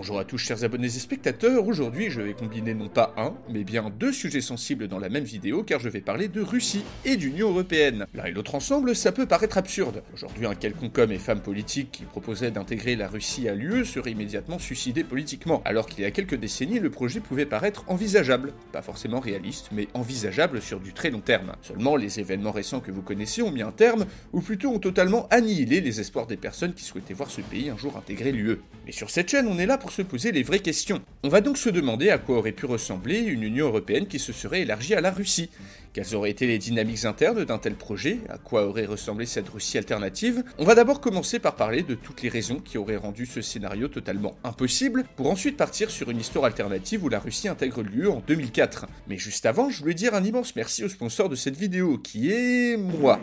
Bonjour à tous chers abonnés et spectateurs, aujourd'hui je vais combiner non pas un, mais bien deux sujets sensibles dans la même vidéo car je vais parler de Russie et d'Union Européenne. L'un et l'autre ensemble, ça peut paraître absurde. Aujourd'hui un quelconque homme et femme politique qui proposait d'intégrer la Russie à l'UE serait immédiatement suicidé politiquement, alors qu'il y a quelques décennies le projet pouvait paraître envisageable. Pas forcément réaliste, mais envisageable sur du très long terme. Seulement les événements récents que vous connaissez ont mis un terme, ou plutôt ont totalement annihilé les espoirs des personnes qui souhaitaient voir ce pays un jour intégrer l'UE. Mais sur cette chaîne on est là pour se poser les vraies questions. On va donc se demander à quoi aurait pu ressembler une Union européenne qui se serait élargie à la Russie. Quelles auraient été les dynamiques internes d'un tel projet? À quoi aurait ressemblé cette Russie alternative? On va d'abord commencer par parler de toutes les raisons qui auraient rendu ce scénario totalement impossible, pour ensuite partir sur une histoire alternative où la Russie intègre l'UE en 2004. Mais juste avant, je voulais dire un immense merci au sponsor de cette vidéo, qui est moi.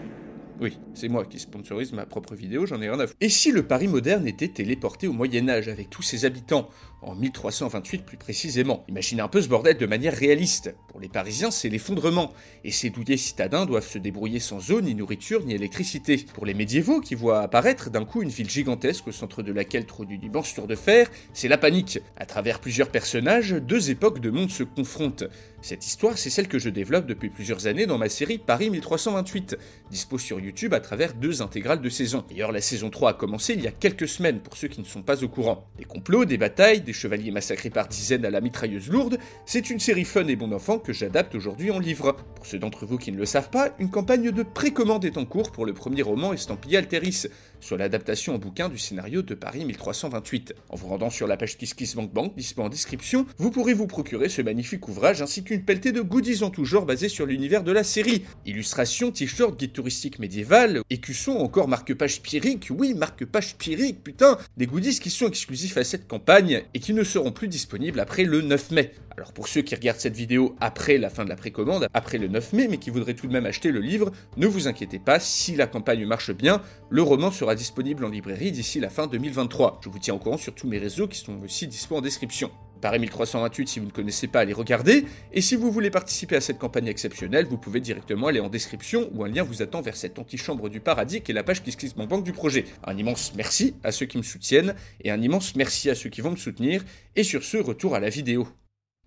Oui, c'est moi qui sponsorise ma propre vidéo, j'en ai rien à foutre. Et si le Paris moderne était téléporté au Moyen Âge avec tous ses habitants, en 1328 plus précisément? Imaginez un peu ce bordel de manière réaliste. Pour les Parisiens, c'est l'effondrement, et ces douillet citadins doivent se débrouiller sans eau, ni nourriture, ni électricité. Pour les médiévaux, qui voient apparaître d'un coup une ville gigantesque au centre de laquelle trône une immense tour de fer, c'est la panique. À travers plusieurs personnages, deux époques de monde se confrontent. Cette histoire, c'est celle que je développe depuis plusieurs années dans ma série Paris 1328, dispo sur YouTube à travers deux intégrales de saison. D'ailleurs, la saison 3 a commencé il y a quelques semaines pour ceux qui ne sont pas au courant. Des complots, des batailles, des chevaliers massacrés par dizaines à la mitrailleuse lourde, c'est une série fun et bon enfant que j'adapte aujourd'hui en livre. Pour ceux d'entre vous qui ne le savent pas, une campagne de précommande est en cours pour le premier roman estampillé Alteris, sur l'adaptation en bouquin du scénario de Paris 1328. En vous rendant sur la page KissKissBankBank, dispo en description, vous pourrez vous procurer ce magnifique ouvrage ainsi qu'une pelletée de goodies en tout genre basés sur l'univers de la série. Illustrations, t-shirts, guide touristique médiéval, écussons, encore marque-page Pyrique, oui, marque-page Pyrique, putain, des goodies qui sont exclusifs à cette campagne et qui ne seront plus disponibles après le 9 mai. Alors pour ceux qui regardent cette vidéo après la fin de la précommande, après le 9 mai, mais qui voudraient tout de même acheter le livre, ne vous inquiétez pas, si la campagne marche bien, le roman sera disponible en librairie d'ici la fin 2023. Je vous tiens au courant sur tous mes réseaux qui sont aussi dispo en description. Paris 1328 si vous ne connaissez pas, allez regarder. Et si vous voulez participer à cette campagne exceptionnelle, vous pouvez directement aller en description où un lien vous attend vers cette antichambre du paradis qui est la page qui se banque du projet. Un immense merci à ceux qui me soutiennent et un immense merci à ceux qui vont me soutenir. Et sur ce, retour à la vidéo.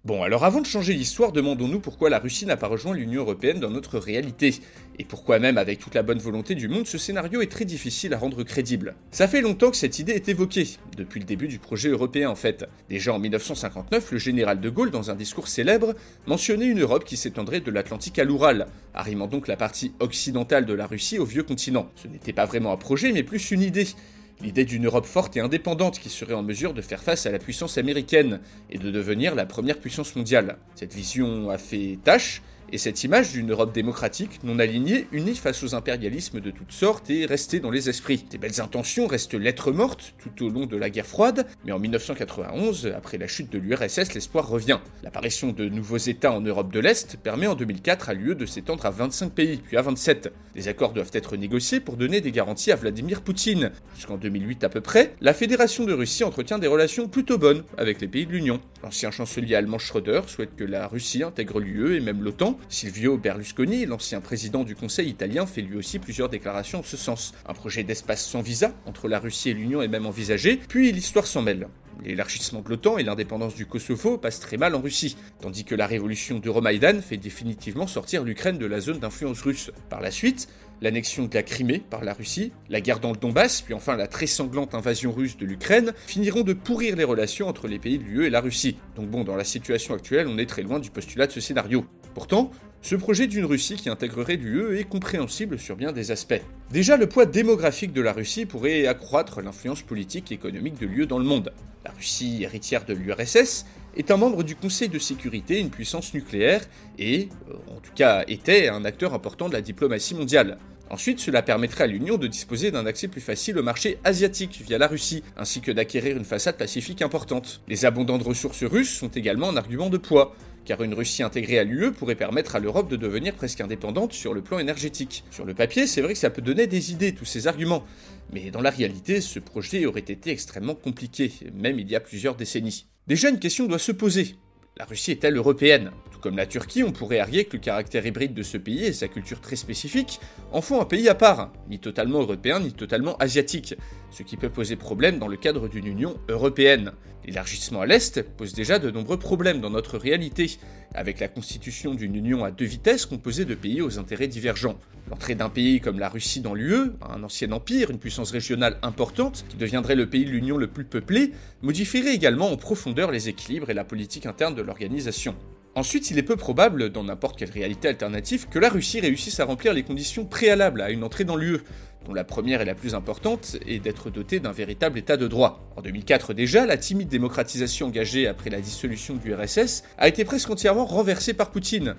Bon, alors avant de changer l'histoire, demandons-nous pourquoi la Russie n'a pas rejoint l'Union Européenne dans notre réalité. Et pourquoi même, avec toute la bonne volonté du monde, ce scénario est très difficile à rendre crédible. Ça fait longtemps que cette idée est évoquée, depuis le début du projet européen en fait. Déjà en 1959, le général de Gaulle, dans un discours célèbre, mentionnait une Europe qui s'étendrait de l'Atlantique à l'Oural, arrimant donc la partie occidentale de la Russie au vieux continent. Ce n'était pas vraiment un projet, mais plus une idée. L'idée d'une Europe forte et indépendante qui serait en mesure de faire face à la puissance américaine et de devenir la première puissance mondiale. Cette vision a fait tâche, et cette image d'une Europe démocratique, non alignée, unie face aux impérialismes de toutes sortes, est restée dans les esprits. Des belles intentions restent lettres mortes tout au long de la guerre froide, mais en 1991, après la chute de l'URSS, l'espoir revient. L'apparition de nouveaux États en Europe de l'Est permet en 2004 à l'UE de s'étendre à 25 pays, puis à 27. Des accords doivent être négociés pour donner des garanties à Vladimir Poutine. Jusqu'en 2008 à peu près, la Fédération de Russie entretient des relations plutôt bonnes avec les pays de l'Union. L'ancien chancelier allemand Schröder souhaite que la Russie intègre l'UE et même l'OTAN, Silvio Berlusconi, l'ancien président du Conseil italien, fait lui aussi plusieurs déclarations en ce sens. Un projet d'espace sans visa entre la Russie et l'Union est même envisagé, puis l'histoire s'en mêle. L'élargissement de l'OTAN et l'indépendance du Kosovo passent très mal en Russie, tandis que la révolution d'Euromaïdan fait définitivement sortir l'Ukraine de la zone d'influence russe. Par la suite, l'annexion de la Crimée par la Russie, la guerre dans le Donbass, puis enfin la très sanglante invasion russe de l'Ukraine, finiront de pourrir les relations entre les pays de l'UE et la Russie. Donc bon, dans la situation actuelle, on est très loin du postulat de ce scénario. Pourtant, ce projet d'une Russie qui intégrerait l'UE est compréhensible sur bien des aspects. Déjà, le poids démographique de la Russie pourrait accroître l'influence politique et économique de l'UE dans le monde. La Russie, héritière de l'URSS, est un membre du Conseil de sécurité, une puissance nucléaire, et, euh, en tout cas, était un acteur important de la diplomatie mondiale. Ensuite, cela permettrait à l'Union de disposer d'un accès plus facile au marché asiatique via la Russie, ainsi que d'acquérir une façade pacifique importante. Les abondantes ressources russes sont également un argument de poids, car une Russie intégrée à l'UE pourrait permettre à l'Europe de devenir presque indépendante sur le plan énergétique. Sur le papier, c'est vrai que ça peut donner des idées, tous ces arguments, mais dans la réalité, ce projet aurait été extrêmement compliqué, même il y a plusieurs décennies. Déjà, une question doit se poser. La Russie est-elle européenne? Comme la Turquie, on pourrait arguer que le caractère hybride de ce pays et sa culture très spécifique en font un pays à part, ni totalement européen ni totalement asiatique, ce qui peut poser problème dans le cadre d'une Union européenne. L'élargissement à l'Est pose déjà de nombreux problèmes dans notre réalité, avec la constitution d'une Union à deux vitesses composée de pays aux intérêts divergents. L'entrée d'un pays comme la Russie dans l'UE, un ancien empire, une puissance régionale importante, qui deviendrait le pays de l'Union le plus peuplé, modifierait également en profondeur les équilibres et la politique interne de l'organisation. Ensuite, il est peu probable, dans n'importe quelle réalité alternative, que la Russie réussisse à remplir les conditions préalables à une entrée dans l'UE, dont la première et la plus importante est d'être dotée d'un véritable état de droit. En 2004 déjà, la timide démocratisation engagée après la dissolution du RSS a été presque entièrement renversée par Poutine.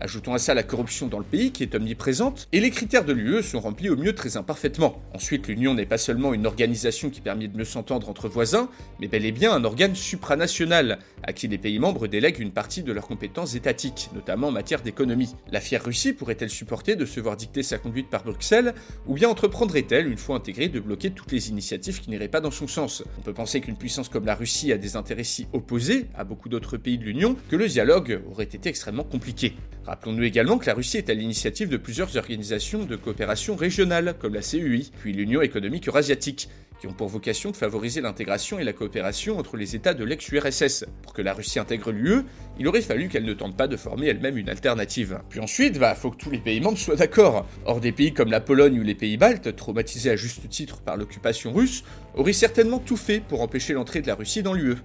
Ajoutons à ça la corruption dans le pays qui est omniprésente, et les critères de l'UE sont remplis au mieux très imparfaitement. Ensuite, l'Union n'est pas seulement une organisation qui permet de mieux s'entendre entre voisins, mais bel et bien un organe supranational, à qui les pays membres délèguent une partie de leurs compétences étatiques, notamment en matière d'économie. La fière Russie pourrait-elle supporter de se voir dicter sa conduite par Bruxelles, ou bien entreprendrait-elle, une fois intégrée, de bloquer toutes les initiatives qui n'iraient pas dans son sens? On peut penser qu'une puissance comme la Russie a des intérêts si opposés à beaucoup d'autres pays de l'Union que le dialogue aurait été extrêmement compliqué. Rappelons-nous également que la Russie est à l'initiative de plusieurs organisations de coopération régionale, comme la CUI, puis l'Union économique eurasiatique, qui ont pour vocation de favoriser l'intégration et la coopération entre les États de l'ex-URSS. Pour que la Russie intègre l'UE, il aurait fallu qu'elle ne tente pas de former elle-même une alternative. Puis ensuite, bah, faut que tous les pays membres soient d'accord. Or, des pays comme la Pologne ou les pays baltes, traumatisés à juste titre par l'occupation russe, auraient certainement tout fait pour empêcher l'entrée de la Russie dans l'UE.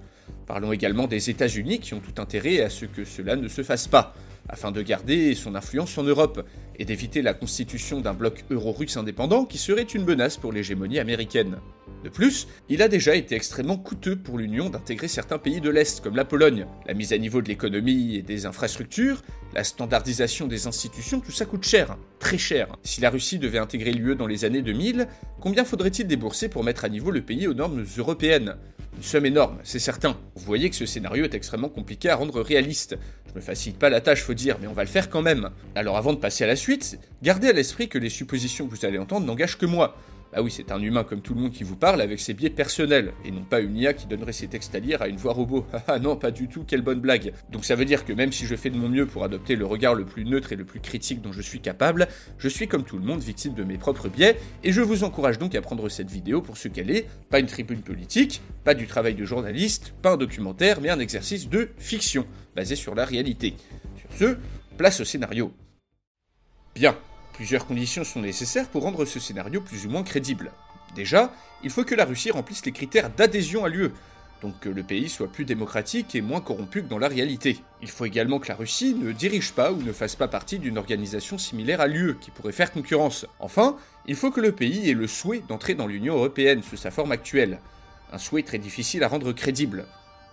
Parlons également des États-Unis qui ont tout intérêt à ce que cela ne se fasse pas afin de garder son influence en Europe et d'éviter la constitution d'un bloc euro-russe indépendant qui serait une menace pour l'hégémonie américaine. De plus, il a déjà été extrêmement coûteux pour l'Union d'intégrer certains pays de l'Est, comme la Pologne. La mise à niveau de l'économie et des infrastructures, la standardisation des institutions, tout ça coûte cher, très cher. Si la Russie devait intégrer l'UE dans les années 2000, combien faudrait-il débourser pour mettre à niveau le pays aux normes européennes? Une somme énorme, c'est certain. Vous voyez que ce scénario est extrêmement compliqué à rendre réaliste. Je me facilite pas la tâche, faut dire, mais on va le faire quand même. Alors avant de passer à la suite, gardez à l'esprit que les suppositions que vous allez entendre n'engagent que moi. Ah oui, c'est un humain comme tout le monde qui vous parle avec ses biais personnels, et non pas une IA qui donnerait ses textes à lire à une voix robot. Ah non, pas du tout, quelle bonne blague. Donc ça veut dire que même si je fais de mon mieux pour adopter le regard le plus neutre et le plus critique dont je suis capable, je suis comme tout le monde victime de mes propres biais, et je vous encourage donc à prendre cette vidéo pour ce qu'elle est, pas une tribune politique, pas du travail de journaliste, pas un documentaire, mais un exercice de fiction, basé sur la réalité. Sur ce, place au scénario. Bien, Plusieurs conditions sont nécessaires pour rendre ce scénario plus ou moins crédible. Déjà, il faut que la Russie remplisse les critères d'adhésion à l'UE, donc que le pays soit plus démocratique et moins corrompu que dans la réalité. Il faut également que la Russie ne dirige pas ou ne fasse pas partie d'une organisation similaire à l'UE qui pourrait faire concurrence. Enfin, il faut que le pays ait le souhait d'entrer dans l'Union européenne sous sa forme actuelle. Un souhait très difficile à rendre crédible.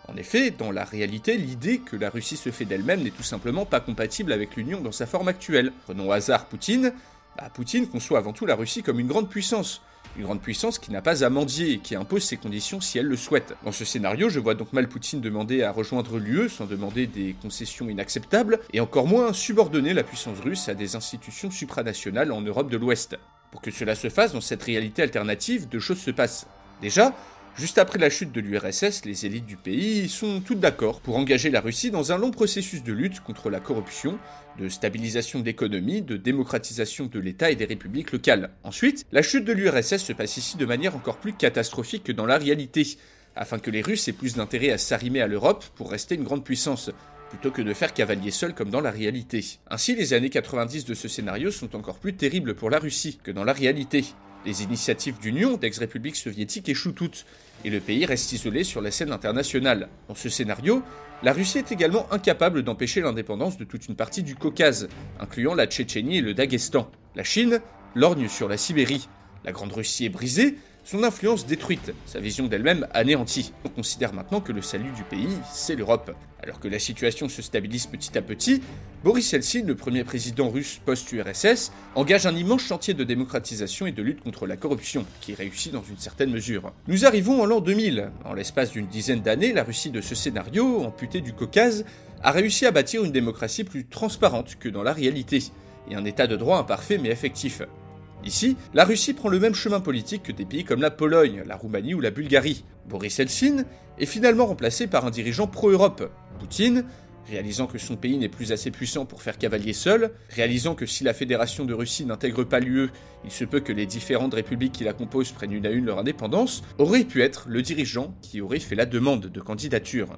En effet, dans la réalité, l'idée que la Russie se fait d'elle-même n'est tout simplement pas compatible avec l'Union dans sa forme actuelle. Prenons au hasard Poutine. Bah, Poutine conçoit avant tout la Russie comme une grande puissance. Une grande puissance qui n'a pas à mendier et qui impose ses conditions si elle le souhaite. Dans ce scénario, je vois donc mal Poutine demander à rejoindre l'UE sans demander des concessions inacceptables, et encore moins subordonner la puissance russe à des institutions supranationales en Europe de l'Ouest. Pour que cela se fasse dans cette réalité alternative, deux choses se passent. Déjà, Juste après la chute de l'URSS, les élites du pays sont toutes d'accord pour engager la Russie dans un long processus de lutte contre la corruption, de stabilisation de l'économie, de démocratisation de l'État et des républiques locales. Ensuite, la chute de l'URSS se passe ici de manière encore plus catastrophique que dans la réalité, afin que les Russes aient plus d'intérêt à s'arrimer à l'Europe pour rester une grande puissance, plutôt que de faire cavalier seul comme dans la réalité. Ainsi, les années 90 de ce scénario sont encore plus terribles pour la Russie que dans la réalité. Les initiatives d'union d'ex-républiques soviétiques échouent toutes, et le pays reste isolé sur la scène internationale. Dans ce scénario, la Russie est également incapable d'empêcher l'indépendance de toute une partie du Caucase, incluant la Tchétchénie et le Daghestan. La Chine lorgne sur la Sibérie. La Grande Russie est brisée, son influence détruite, sa vision d'elle-même anéantie. On considère maintenant que le salut du pays, c'est l'Europe. Alors que la situation se stabilise petit à petit, Boris Yeltsin, le premier président russe post-URSS, engage un immense chantier de démocratisation et de lutte contre la corruption, qui réussit dans une certaine mesure. Nous arrivons en l'an 2000. En l'espace d'une dizaine d'années, la Russie de ce scénario, amputée du Caucase, a réussi à bâtir une démocratie plus transparente que dans la réalité, et un état de droit imparfait mais effectif. Ici, la Russie prend le même chemin politique que des pays comme la Pologne, la Roumanie ou la Bulgarie. Boris Eltsine est finalement remplacé par un dirigeant pro-Europe, Poutine, réalisant que son pays n'est plus assez puissant pour faire cavalier seul, réalisant que si la Fédération de Russie n'intègre pas l'UE, il se peut que les différentes républiques qui la composent prennent une à une leur indépendance, aurait pu être le dirigeant qui aurait fait la demande de candidature.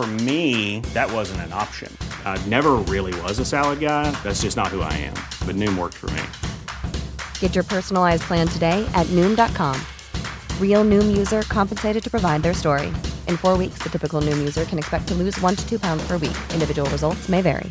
For me, that wasn't an option. I never really was a salad guy. That's just not who I am. But Noom worked for me. Get your personalized plan today at Noom.com. Real Noom user compensated to provide their story. In four weeks, the typical Noom user can expect to lose one to two pounds per week. Individual results may vary.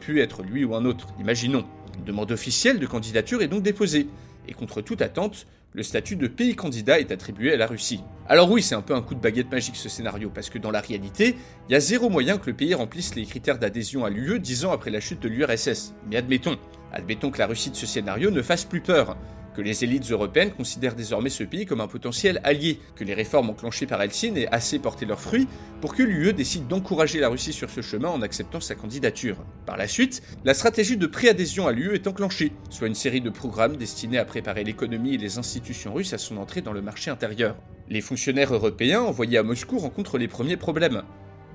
Pu être lui ou un autre, imaginons. Une demande officielle de candidature est donc déposée. Et contre toute attente, le statut de pays candidat est attribué à la Russie. Alors oui, c'est un peu un coup de baguette magique ce scénario, parce que dans la réalité, il y a zéro moyen que le pays remplisse les critères d'adhésion à l'UE dix ans après la chute de l'URSS. Mais admettons, admettons que la Russie de ce scénario ne fasse plus peur que les élites européennes considèrent désormais ce pays comme un potentiel allié, que les réformes enclenchées par Helsinki aient assez porté leurs fruits pour que l'UE décide d'encourager la Russie sur ce chemin en acceptant sa candidature. Par la suite, la stratégie de préadhésion à l'UE est enclenchée, soit une série de programmes destinés à préparer l'économie et les institutions russes à son entrée dans le marché intérieur. Les fonctionnaires européens envoyés à Moscou rencontrent les premiers problèmes.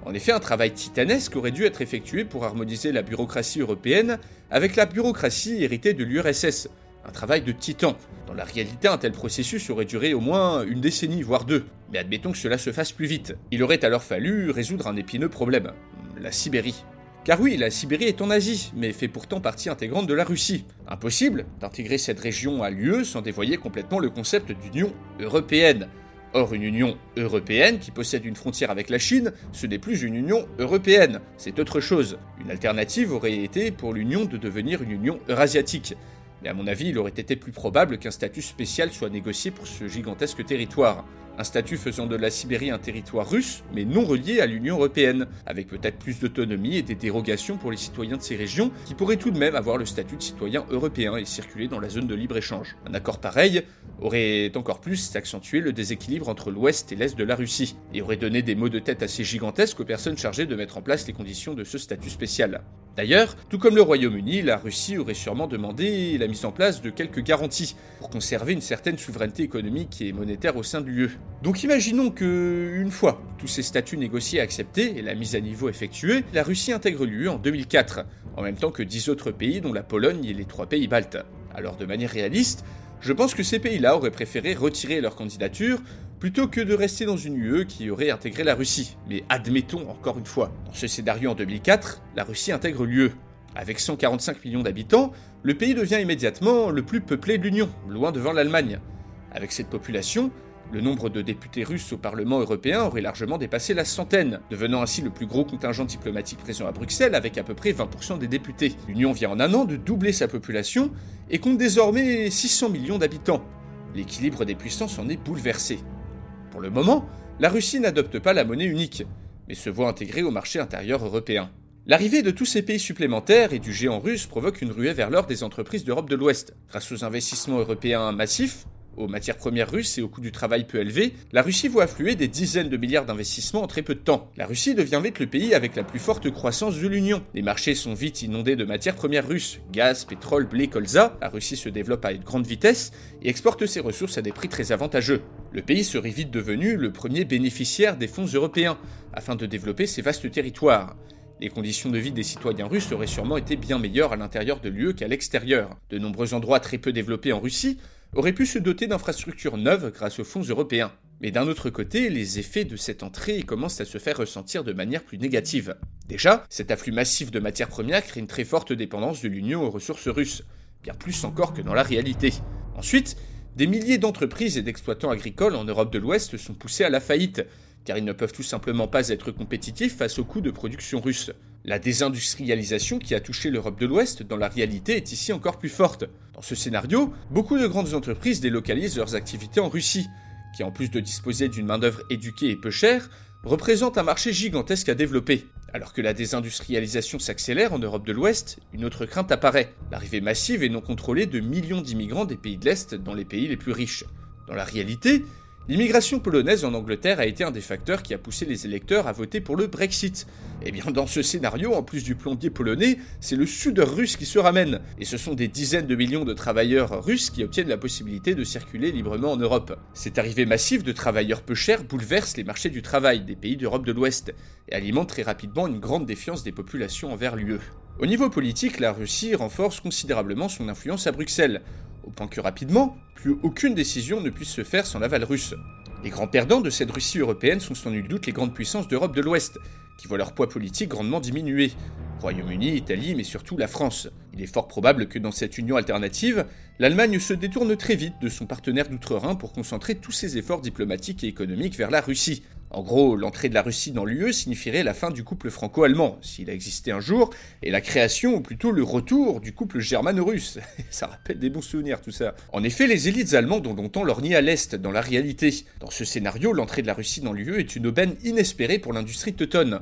En effet, un travail titanesque aurait dû être effectué pour harmoniser la bureaucratie européenne avec la bureaucratie héritée de l'URSS, un travail de titan. Dans la réalité, un tel processus aurait duré au moins une décennie, voire deux. Mais admettons que cela se fasse plus vite. Il aurait alors fallu résoudre un épineux problème. La Sibérie. Car oui, la Sibérie est en Asie, mais fait pourtant partie intégrante de la Russie. Impossible d'intégrer cette région à l'UE sans dévoyer complètement le concept d'Union européenne. Or, une Union européenne qui possède une frontière avec la Chine, ce n'est plus une Union européenne, c'est autre chose. Une alternative aurait été pour l'Union de devenir une Union eurasiatique. Mais à mon avis, il aurait été plus probable qu'un statut spécial soit négocié pour ce gigantesque territoire. Un statut faisant de la Sibérie un territoire russe, mais non relié à l'Union européenne, avec peut-être plus d'autonomie et des dérogations pour les citoyens de ces régions, qui pourraient tout de même avoir le statut de citoyen européen et circuler dans la zone de libre-échange. Un accord pareil aurait encore plus accentué le déséquilibre entre l'ouest et l'est de la Russie, et aurait donné des maux de tête assez gigantesques aux personnes chargées de mettre en place les conditions de ce statut spécial. D'ailleurs, tout comme le Royaume-Uni, la Russie aurait sûrement demandé la mise en place de quelques garanties pour conserver une certaine souveraineté économique et monétaire au sein de l'UE. Donc imaginons que, une fois tous ces statuts négociés acceptés et la mise à niveau effectuée, la Russie intègre l'UE en 2004, en même temps que dix autres pays dont la Pologne et les trois pays baltes. Alors de manière réaliste, je pense que ces pays-là auraient préféré retirer leur candidature plutôt que de rester dans une UE qui aurait intégré la Russie. Mais admettons encore une fois, dans ce scénario en 2004, la Russie intègre l'UE. Avec 145 millions d'habitants, le pays devient immédiatement le plus peuplé de l'Union, loin devant l'Allemagne. Avec cette population, le nombre de députés russes au Parlement européen aurait largement dépassé la centaine, devenant ainsi le plus gros contingent diplomatique présent à Bruxelles avec à peu près 20% des députés. L'Union vient en un an de doubler sa population et compte désormais 600 millions d'habitants. L'équilibre des puissances en est bouleversé. Pour le moment, la Russie n'adopte pas la monnaie unique, mais se voit intégrée au marché intérieur européen. L'arrivée de tous ces pays supplémentaires et du géant russe provoque une ruée vers l'or des entreprises d'Europe de l'Ouest. Grâce aux investissements européens massifs, aux matières premières russes et au coût du travail peu élevé, la Russie voit affluer des dizaines de milliards d'investissements en très peu de temps. La Russie devient vite le pays avec la plus forte croissance de l'Union. Les marchés sont vite inondés de matières premières russes, gaz, pétrole, blé, colza. La Russie se développe à une grande vitesse et exporte ses ressources à des prix très avantageux. Le pays serait vite devenu le premier bénéficiaire des fonds européens afin de développer ses vastes territoires. Les conditions de vie des citoyens russes auraient sûrement été bien meilleures à l'intérieur de l'UE qu'à l'extérieur. De nombreux endroits très peu développés en Russie auraient pu se doter d'infrastructures neuves grâce aux fonds européens. Mais d'un autre côté, les effets de cette entrée commencent à se faire ressentir de manière plus négative. Déjà, cet afflux massif de matières premières crée une très forte dépendance de l'Union aux ressources russes, bien plus encore que dans la réalité. Ensuite, des milliers d'entreprises et d'exploitants agricoles en Europe de l'Ouest sont poussés à la faillite, car ils ne peuvent tout simplement pas être compétitifs face aux coûts de production russes. La désindustrialisation qui a touché l'Europe de l'Ouest dans la réalité est ici encore plus forte. Dans ce scénario, beaucoup de grandes entreprises délocalisent leurs activités en Russie, qui en plus de disposer d'une main-d'œuvre éduquée et peu chère, représente un marché gigantesque à développer. Alors que la désindustrialisation s'accélère en Europe de l'Ouest, une autre crainte apparaît, l'arrivée massive et non contrôlée de millions d'immigrants des pays de l'Est dans les pays les plus riches. Dans la réalité, L'immigration polonaise en Angleterre a été un des facteurs qui a poussé les électeurs à voter pour le Brexit. Et eh bien dans ce scénario, en plus du plombier polonais, c'est le sudeur russe qui se ramène. Et ce sont des dizaines de millions de travailleurs russes qui obtiennent la possibilité de circuler librement en Europe. Cette arrivée massive de travailleurs peu chers bouleverse les marchés du travail des pays d'Europe de l'Ouest et alimente très rapidement une grande défiance des populations envers l'UE. Au niveau politique, la Russie renforce considérablement son influence à Bruxelles, au point que rapidement, plus aucune décision ne puisse se faire sans l'aval russe. Les grands perdants de cette Russie européenne sont sans nul doute les grandes puissances d'Europe de l'Ouest, qui voient leur poids politique grandement diminuer. Royaume-Uni, Italie, mais surtout la France. Il est fort probable que dans cette union alternative, l'Allemagne se détourne très vite de son partenaire d'outre-Rhin pour concentrer tous ses efforts diplomatiques et économiques vers la Russie, en gros, l'entrée de la Russie dans l'UE signifierait la fin du couple franco-allemand, s'il a existé un jour, et la création, ou plutôt le retour, du couple germano-russe. ça rappelle des bons souvenirs tout ça. En effet, les élites allemandes ont longtemps lorgné à l'Est, dans la réalité. Dans ce scénario, l'entrée de la Russie dans l'UE est une aubaine inespérée pour l'industrie teutonne.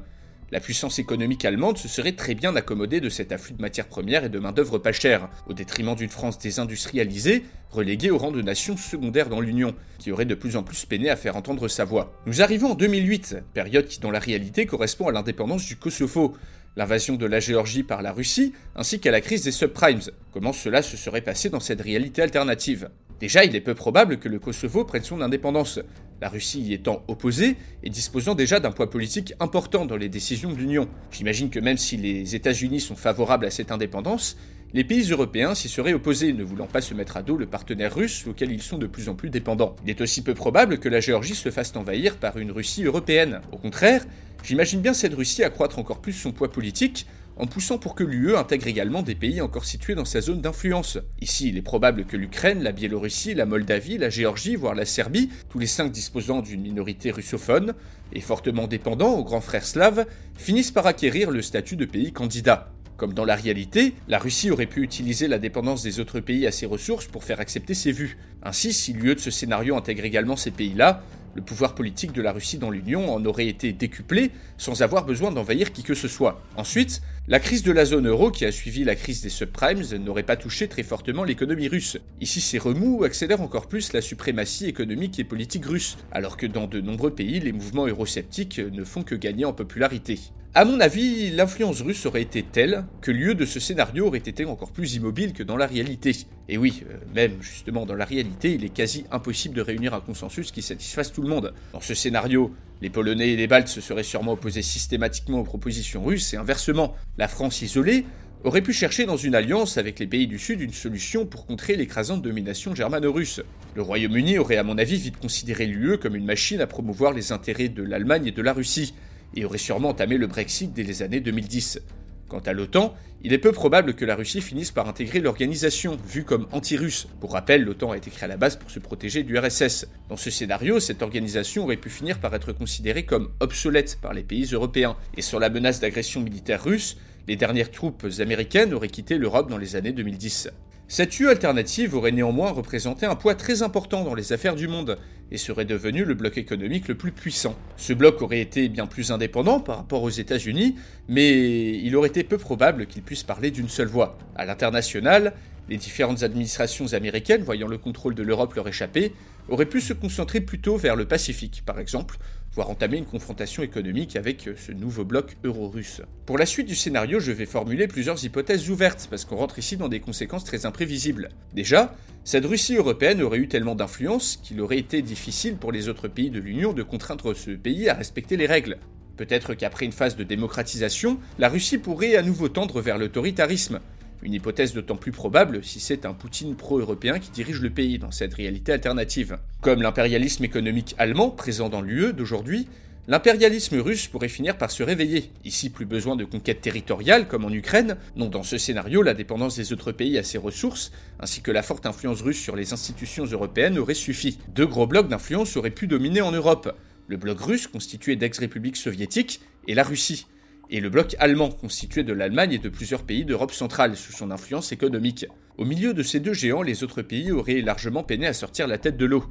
La puissance économique allemande se serait très bien accommodée de cet afflux de matières premières et de main-d'œuvre pas chère, au détriment d'une France désindustrialisée, reléguée au rang de nation secondaire dans l'Union, qui aurait de plus en plus peiné à faire entendre sa voix. Nous arrivons en 2008, période qui dans la réalité correspond à l'indépendance du Kosovo, l'invasion de la Géorgie par la Russie, ainsi qu'à la crise des subprimes. Comment cela se serait passé dans cette réalité alternative? Déjà, il est peu probable que le Kosovo prenne son indépendance, la Russie y étant opposée et disposant déjà d'un poids politique important dans les décisions de l'Union. J'imagine que même si les États-Unis sont favorables à cette indépendance, les pays européens s'y seraient opposés, ne voulant pas se mettre à dos le partenaire russe auquel ils sont de plus en plus dépendants. Il est aussi peu probable que la Géorgie se fasse envahir par une Russie européenne. Au contraire, j'imagine bien cette Russie accroître encore plus son poids politique en poussant pour que l'UE intègre également des pays encore situés dans sa zone d'influence. Ici, il est probable que l'Ukraine, la Biélorussie, la Moldavie, la Géorgie, voire la Serbie, tous les cinq disposant d'une minorité russophone et fortement dépendants aux grands frères slaves, finissent par acquérir le statut de pays candidat. Comme dans la réalité, la Russie aurait pu utiliser la dépendance des autres pays à ses ressources pour faire accepter ses vues. Ainsi, si l'UE de ce scénario intègre également ces pays-là, le pouvoir politique de la Russie dans l'Union en aurait été décuplé sans avoir besoin d'envahir qui que ce soit. Ensuite, la crise de la zone euro qui a suivi la crise des subprimes n'aurait pas touché très fortement l'économie russe. Ici, ces remous accélèrent encore plus la suprématie économique et politique russe, alors que dans de nombreux pays, les mouvements eurosceptiques ne font que gagner en popularité. À mon avis, l'influence russe aurait été telle que lieu de ce scénario aurait été encore plus immobile que dans la réalité. Et oui, euh, même justement dans la réalité, il est quasi impossible de réunir un consensus qui satisfasse tout le monde. Dans ce scénario, les Polonais et les Baltes se seraient sûrement opposés systématiquement aux propositions russes et inversement, la France isolée aurait pu chercher dans une alliance avec les pays du Sud une solution pour contrer l'écrasante domination germano-russe. Le Royaume-Uni aurait à mon avis vite considéré l'UE comme une machine à promouvoir les intérêts de l'Allemagne et de la Russie et aurait sûrement entamé le Brexit dès les années 2010. Quant à l'OTAN, il est peu probable que la Russie finisse par intégrer l'organisation, vue comme anti-russe. Pour rappel, l'OTAN a été créée à la base pour se protéger du RSS. Dans ce scénario, cette organisation aurait pu finir par être considérée comme obsolète par les pays européens. Et sur la menace d'agression militaire russe, les dernières troupes américaines auraient quitté l'Europe dans les années 2010. Cette UE alternative aurait néanmoins représenté un poids très important dans les affaires du monde et serait devenu le bloc économique le plus puissant. Ce bloc aurait été bien plus indépendant par rapport aux États-Unis, mais il aurait été peu probable qu'il puisse parler d'une seule voix. À l'international, Les différentes administrations américaines, voyant le contrôle de l'Europe leur échapper, auraient pu se concentrer plutôt vers le Pacifique, par exemple, voire entamer une confrontation économique avec ce nouveau bloc euro-russe. Pour la suite du scénario, je vais formuler plusieurs hypothèses ouvertes, parce qu'on rentre ici dans des conséquences très imprévisibles. Déjà, cette Russie européenne aurait eu tellement d'influence qu'il aurait été difficile pour les autres pays de l'Union de contraindre ce pays à respecter les règles. Peut-être qu'après une phase de démocratisation, la Russie pourrait à nouveau tendre vers l'autoritarisme, une hypothèse d'autant plus probable si c'est un Poutine pro-européen qui dirige le pays dans cette réalité alternative. Comme l'impérialisme économique allemand présent dans l'UE d'aujourd'hui, l'impérialisme russe pourrait finir par se réveiller. Ici, plus besoin de conquêtes territoriales comme en Ukraine, non dans ce scénario, la dépendance des autres pays à ses ressources, ainsi que la forte influence russe sur les institutions européennes aurait suffi. Deux gros blocs d'influence auraient pu dominer en Europe. Le bloc russe, constitué d'ex-républiques soviétiques, et la Russie et le bloc allemand, constitué de l'Allemagne et de plusieurs pays d'Europe centrale, sous son influence économique. Au milieu de ces deux géants, les autres pays auraient largement peiné à sortir la tête de l'eau.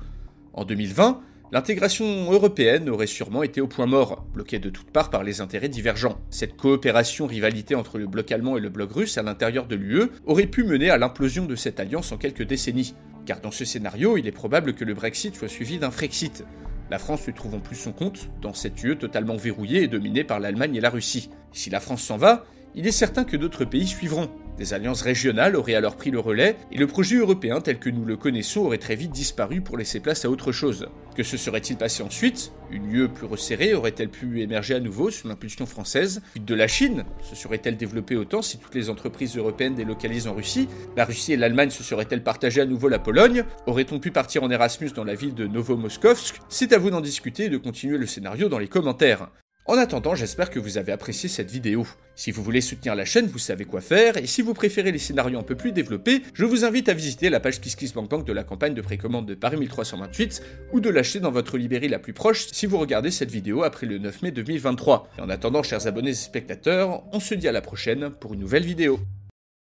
En 2020, l'intégration européenne aurait sûrement été au point mort, bloquée de toutes parts par les intérêts divergents. Cette coopération-rivalité entre le bloc allemand et le bloc russe à l'intérieur de l'UE aurait pu mener à l'implosion de cette alliance en quelques décennies. Car dans ce scénario, il est probable que le Brexit soit suivi d'un Frexit, la France ne trouvant plus son compte dans cette UE totalement verrouillée et dominée par l'Allemagne et la Russie. si la France s'en va, il est certain que d'autres pays suivront. Des alliances régionales auraient alors pris le relais, et le projet européen tel que nous le connaissons aurait très vite disparu pour laisser place à autre chose. Que se serait-il passé ensuite? Une UE plus resserrée aurait-elle pu émerger à nouveau sous l'impulsion française? De la Chine? Se serait-elle développée autant si toutes les entreprises européennes délocalisent en Russie? La Russie et l'Allemagne se seraient-elles partagées à nouveau la Pologne? Aurait-on pu partir en Erasmus dans la ville de Novomoskovsk? C'est à vous d'en discuter et de continuer le scénario dans les commentaires. En attendant, j'espère que vous avez apprécié cette vidéo. Si vous voulez soutenir la chaîne, vous savez quoi faire, et si vous préférez les scénarios un peu plus développés, je vous invite à visiter la page KissKissBankBank de la campagne de précommande de Paris 1328, ou de l'acheter dans votre librairie la plus proche si vous regardez cette vidéo après le 9 mai 2023. Et en attendant, chers abonnés et spectateurs, on se dit à la prochaine pour une nouvelle vidéo.